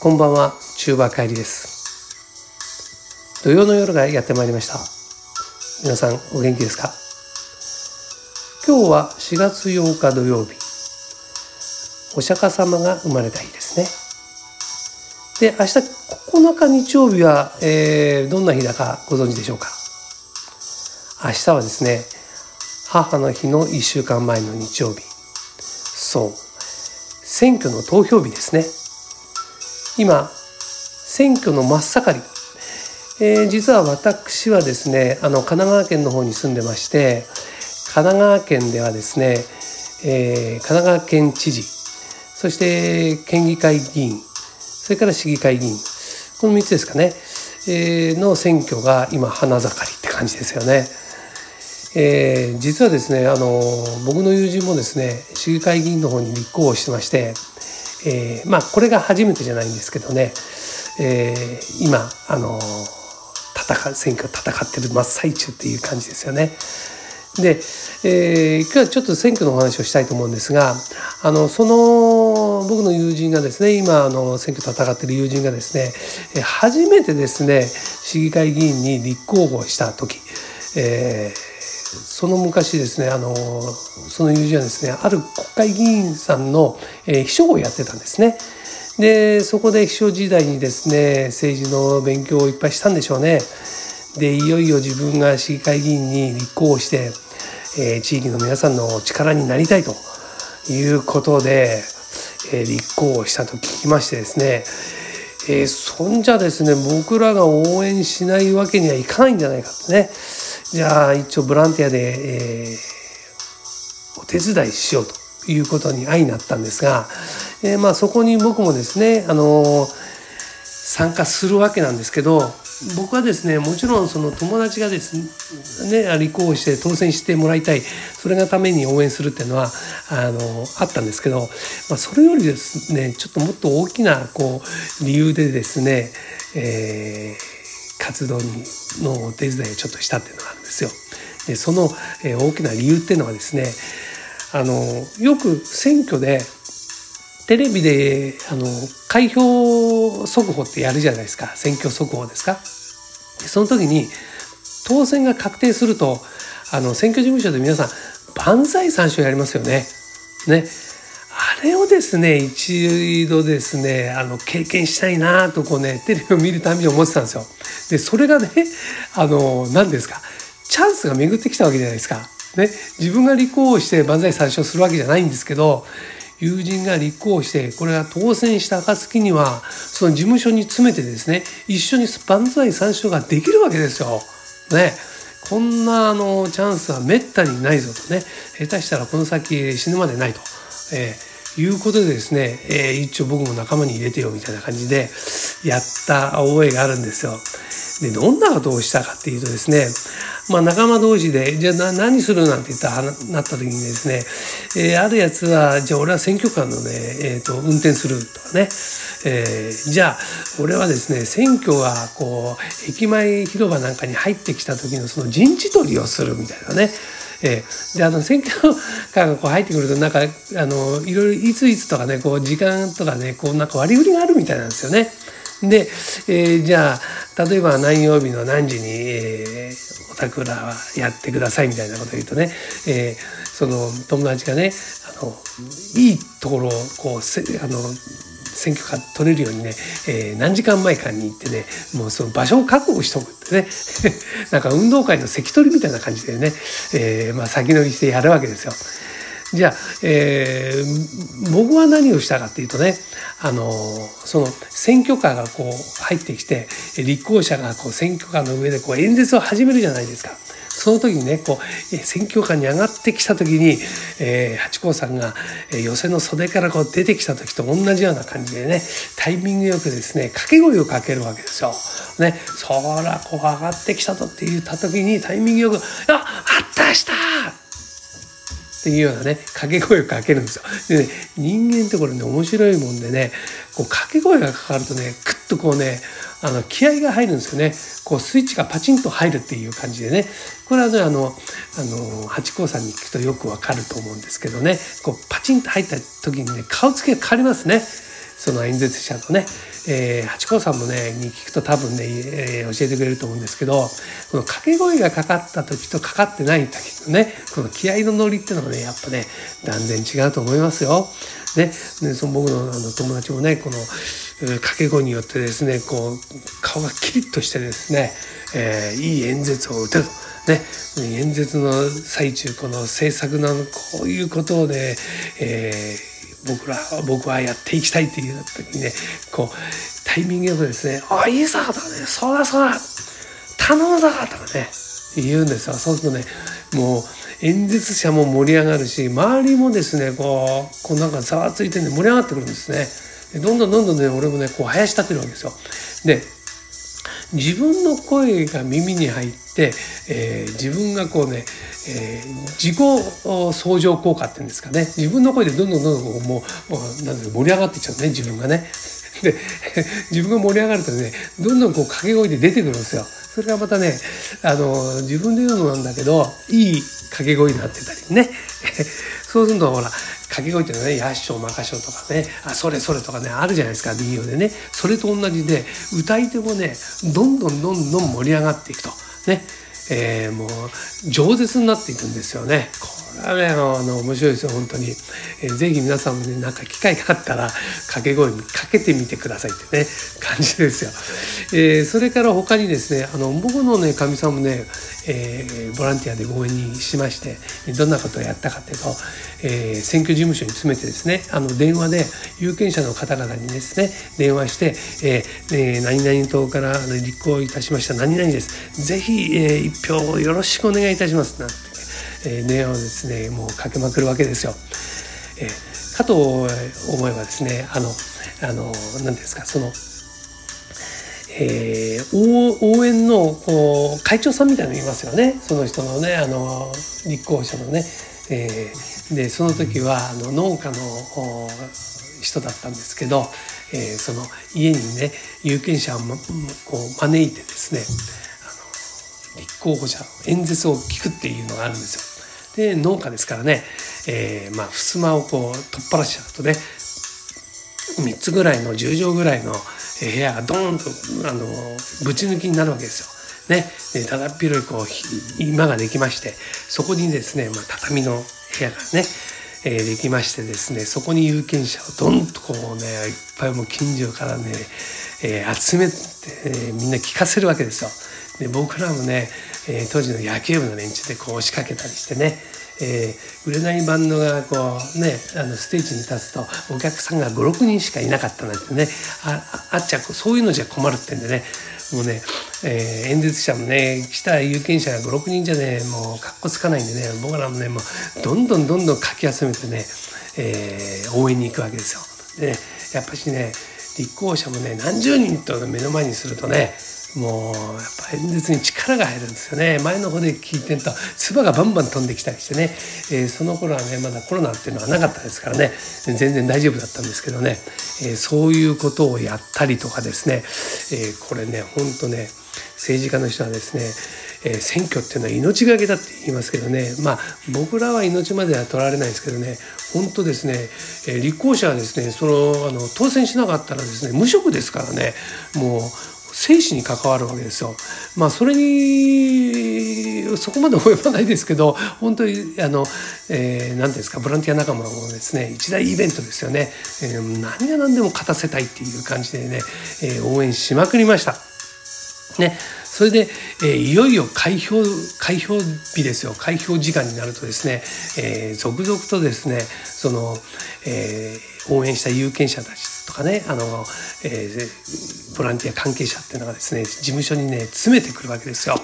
こんばんは、中馬帰りです。土曜の夜がやってまいりました。皆さんお元気ですか？今日は4月8日土曜日。お釈迦様が生まれた日ですね。で、明日9日日曜日は、えー、どんな日だかご存知でしょうか？明日はですね、母の日の1週間前の日曜日。そう。選挙の投票日ですね。今、選挙の真っ盛り。えー、実は私はですね、あの、神奈川県の方に住んでまして、神奈川県ではですね、えー、神奈川県知事、そして県議会議員、それから市議会議員、この3つですかね、えー、の選挙が今花盛りって感じですよね。えー、実はですねあの僕の友人もですね市議会議員の方に立候補してまして、えー、まあこれが初めてじゃないんですけどね、えー、今あの戦選挙戦ってる真っ最中っていう感じですよね。で、えー、今日はちょっと選挙のお話をしたいと思うんですがあのその僕の友人がですね今あの選挙戦ってる友人がですね初めてですね市議会議員に立候補した時、えー、その昔ですねあのその友人はですねある国会議員さんの、えー、秘書をやってたんですね。でそこで秘書時代にですね政治の勉強をいっぱいしたんでしょうね。でいよいよ自分が市議会議員に立候補して、えー、地域の皆さんの力になりたいということで、えー、立候補したと聞きましてですねえー、そんじゃですね僕らが応援しないわけにはいかないんじゃないかってねじゃあ一応ボランティアで、えー、お手伝いしようということに相なったんですが、えー、まあそこに僕もですね、あの参加するわけなんですけど僕はですねもちろんその友達がですね立候補して当選してもらいたいそれがために応援するっていうのはあのあったんですけど、まあ、それよりですねちょっともっと大きなこう理由でですね、えー、活動にのお手伝いをちょっとしたっていうのがあるんですよ。でその、え、大きな理由っていうのはですねあのよく選挙でテレビであの開票速報ってやるじゃないですか選挙速報ですかその時に当選が確定するとあの選挙事務所で皆さん万歳三唱やりますよね。ねあれをですね一度ですねあの経験したいなとこうねテレビを見るたびに思ってたんですよ。でそれがねあの何ですかチャンスが巡ってきたわけじゃないですか。ね、自分が立候補して万歳三唱するわけじゃないんですけど友人が立候補してこれが当選した暁にはその事務所に詰めてですね一緒に万歳三唱ができるわけですよ。ねこんなあのチャンスはめったにないぞとね下手したらこの先死ぬまでないと、えー、いうことでですね、えー、一応僕も仲間に入れてよみたいな感じでやった覚えがあるんですよ。でどんなことをしたかっていうとですねまあ、仲間同士で、じゃあ何するなんて言ったなった時にですね、えー、あるやつは、じゃあ俺は選挙カーのね、えっ、ー、と、運転するとかね、えー、じゃあ俺はですね、選挙がこう、駅前広場なんかに入ってきた時のその陣地取りをするみたいなね、えー、であの選挙カーがこう入ってくるとなんかあのいろいろいついつとかねこう時間とかねこうなんか割り振りがあるみたいなんですよね。で、えー、じゃあ例えば何曜日の何時に、えー、お宅らはやってくださいみたいなことを言うとね、えー、その友達がねあのいいところをこうせあの選挙カー取れるようにね、えー、何時間前かに行ってねもうその場所を確保しとくってね なんか運動会の関取みたいな感じでね、えー、まあ、先乗りしてやるわけですよ。じゃあ、えー、僕は何をしたかっていうとねあのその選挙カーがこう入ってきて立候補者がこう選挙カーの上でこう演説を始めるじゃないですか。その時にねこう選挙カーに上がってきた時に、えー、八甲さんがえ寄席の袖からこう出てきた時と同じような感じでねタイミングよくですね掛け声をかけるわけですよ。ね、そらこう上がってきたとって言った時にタイミングよく「ああったした!」っていうようなね掛け声をかけるんですよ。でね人間ってこれね面白いもんでねこう掛け声がかかるとねクッとこうねあの気合が入るんですよね。こうスイッチがパチンと入るっていう感じでね。これはねあのあの八甲さんに聞くとよくわかると思うんですけどね。こうパチンと入った時にね顔つきが変わりますね。その演説者のね、えー、八甲さんもね、に聞くと多分ね、えー、教えてくれると思うんですけど、この掛け声がかかった時とかかってない時のね、この気合の乗りっていうのがね、やっぱね、断然違うと思いますよ。ね、その僕のあの友達もね、この、掛け声によってですね、こう、顔がキリッとしてですね、えー、いい演説を打てると。ね、演説の最中、この政策のこういうことをね、えー、僕ら、僕はやっていきたいっていう時にね、こう、タイミングよくですね、あ、いいさとかね、そうだそうだ頼むぞとかね、言うんですよ。そうするとね、もう、演説者も盛り上がるし、周りもですね、こう、こうなんかざわついてね、盛り上がってくるんですね。でどんどんどんどんね、俺もね、こう、生やし立てるわけですよ。で、自分の声が耳に入って、えー、自分がこうね、えー、自己相乗効果っていうんですかね自分の声でどんどんどんどんもうなん盛り上がっていっちゃうね自分がね。で 自分が盛り上がるとねどんどんこう掛け声で出てくるんですよ。それがまたねあの自分で言うのなんだけどいい掛け声になってたりね そうするとほら掛け声っていうのはね、やっしょ、まかしょとかね、あ、それそれとかね、あるじゃないですか、民謡でね。それと同じで、歌い手もね、どんどんどんどん盛り上がっていくと。ね。えー、もう、饒舌になっていくんですよね。これ、あの、あの面白いですよ、本当に。えー、ぜひ皆さんもね、なんか機会があったら、掛け声にかけてみてくださいってね、感じですよ。えー、それから他にですね、あの、僕のね、かみさんもね、えー、ボランティアで応援にしまして、どんなことをやったかというと、えー、選挙事務所に詰めてですね、あの、電話で有権者の方々にですね、電話して、えー、えー、何々党から立候補いたしました何々です。ぜひ、えー、一票よろしくお願いいたします。なんて、えー、電話をですね、もうかけまくるわけですよ。えー、かと思えばですね、あの、あの、何ですか、その、えー、応援のこう会長さんみたいなのいますよねその人のねあの立候補者のね、えー、でその時はあの農家の人だったんですけど、えー、その家にね有権者を、ま、こう招いてですね立候補者演説を聞くっていうのがあるんですよ。で農家ですからね、えー、まあ襖をこう取っ払しちゃうとね3つぐらいの10畳ぐらいの部屋がドーンとあのぶち抜きになるわけですよ。ね、だだっ広いこう今ができましてそこにですね、まあ、畳の部屋がね、えー、できましてですねそこに有権者をどんとこうねいっぱいもう近所からね、えー、集めて、えー、みんな聞かせるわけですよ。で僕らもね、えー、当時の野球部の連中でこう仕掛けたりしてねえー、売れないバンドがこうねあのステージに立つとお客さんが56人しかいなかったなんてねああっちゃそういうのじゃ困るってんでねもうね、えー、演説者もね来た有権者が56人じゃねもうかっこつかないんでね僕らもねもうどんどんどんどんかき集めてね、えー、応援に行くわけですよ。で、ね、やっぱしね立候補者もね何十人と目の前にするとねもうやっぱ演説に力が入るんですよね。前の方で聞いてると唾がバンバン飛んできたりしてね、えー、その頃はねまだコロナっていうのはなかったですからね。全然大丈夫だったんですけどね、えー、そういうことをやったりとかですね、えー、これねほんとね政治家の人はですねえー、選挙っていうのは命がけだって言いますけどね。まあ僕らは命までは取られないですけどね。本当ですね、えー、立候補者はですねそのあの当選しなかったらですね無職ですからね。もう生死に関わるわけですよ。まあそれにそこまで及ばないですけど本当にあの、えー、何ですかボランティア仲間もですね一大イベントですよね、えー、何が何でも勝たせたいっていう感じでね、えー、応援しまくりました。ね、それで、えー、いよいよ開票開票日ですよ開票時間になるとですね、えー、続々とですねその、えー、応援した有権者たちとかねあの、えー、ボランティア関係者っていうのがですね事務所にね詰めてくるわけですよ。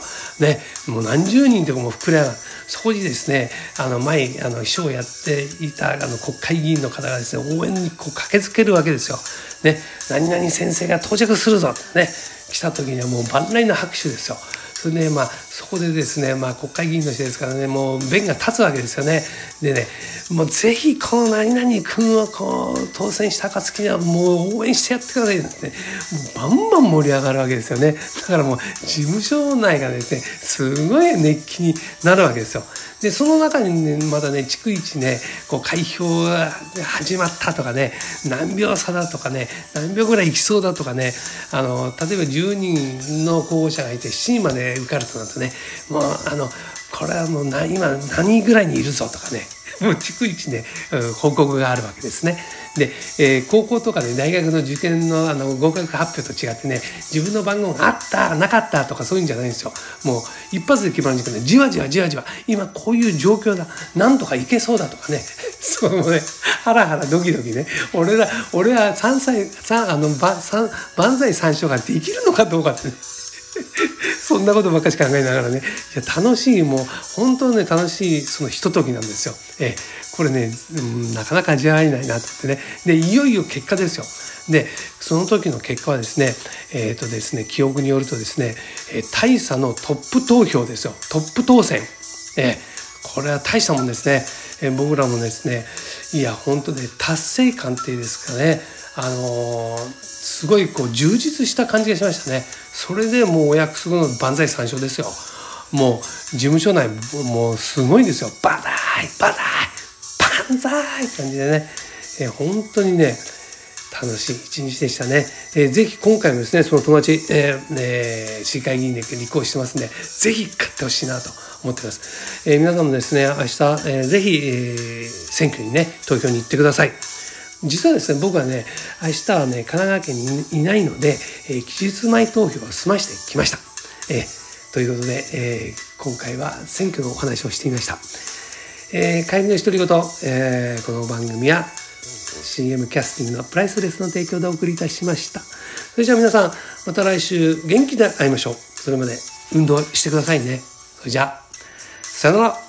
ねもう何十人とかも膨れ上がるそこにですねあの前あの秘書をやっていたあの国会議員の方がですね応援にこう駆けつけるわけですよ。ね何々先生が到着するぞってね来た時にはもう万来の拍手ですよ。それでまあそこでですね、まあ、国会議員の人ですからねもう弁が立つわけですよね。でねもうぜひこの何々君をこう当選した暁にはもう応援してやってくださいってもうバンバン盛り上がるわけですよね。だからもう事務所内がですねすごい熱気になるわけですよ。で、その中にね、まだね、逐一ね、こう、開票が始まったとかね、何秒差だとかね、何秒ぐらい行きそうだとかね、あの、例えば10人の候補者がいて7人まで受かるとなるとね、もう、あの、これはもう何、今何人ぐらいにいるぞとかね、逐一ね、報告があるわけですね。で、えー、高校とかね、大学の受験のあの合格発表と違ってね、自分の番号があった、なかったとかそういうんじゃないんですよ。もう一発で決まるんじゃなくて、じわじわじわじわ、今こういう状況だ、なんとかいけそうだとかね、そのね、ハラハラドキドキね、俺ら、俺は3歳、三あの、万歳三唱ができるのかどうかってね。そんなことばっかし考えながらね、いや、楽しい、もう、本当ね、楽しい、そのひとときなんですよ。えこれね、うん、なかなか味わえないなと思ってね。で、いよいよ結果ですよ。で、その時の結果はですね、えっ、ー、とですね、記憶によるとですね、え大差のトップ投票ですよ。トップ当選。えこれは大したもんですね。え僕らもですね、いや、本当ね、達成感っていうんですかね、あのー、すごいこう充実した感じがしましたね。それでもうお約束の万歳三唱ですよ。もう事務所内もうすごいんですよ。バタイバタイ万歳って感じでね、えー、本当にね、楽しい一日でしたね。えー、ぜひ今回もですね、その友達、えーえー、市議会議員で立候補してますんで、ぜひ勝ってほしいなと思ってます。えー、皆さんもですね、明日、えー、ぜひ、えー、選挙にね、投票に行ってください。実はですね、僕はね、明日はね、神奈川県にいないので、えー、期日前投票を済ましてきました。えー、ということで、えー、今回は選挙のお話をしていました。えー、帰りの独り言、えー、この番組は CM キャスティングのプライスレスの提供でお送りいたしました。それじゃあ皆さん、また来週元気で会いましょう。それまで運動してくださいね。それじゃあ、さよなら。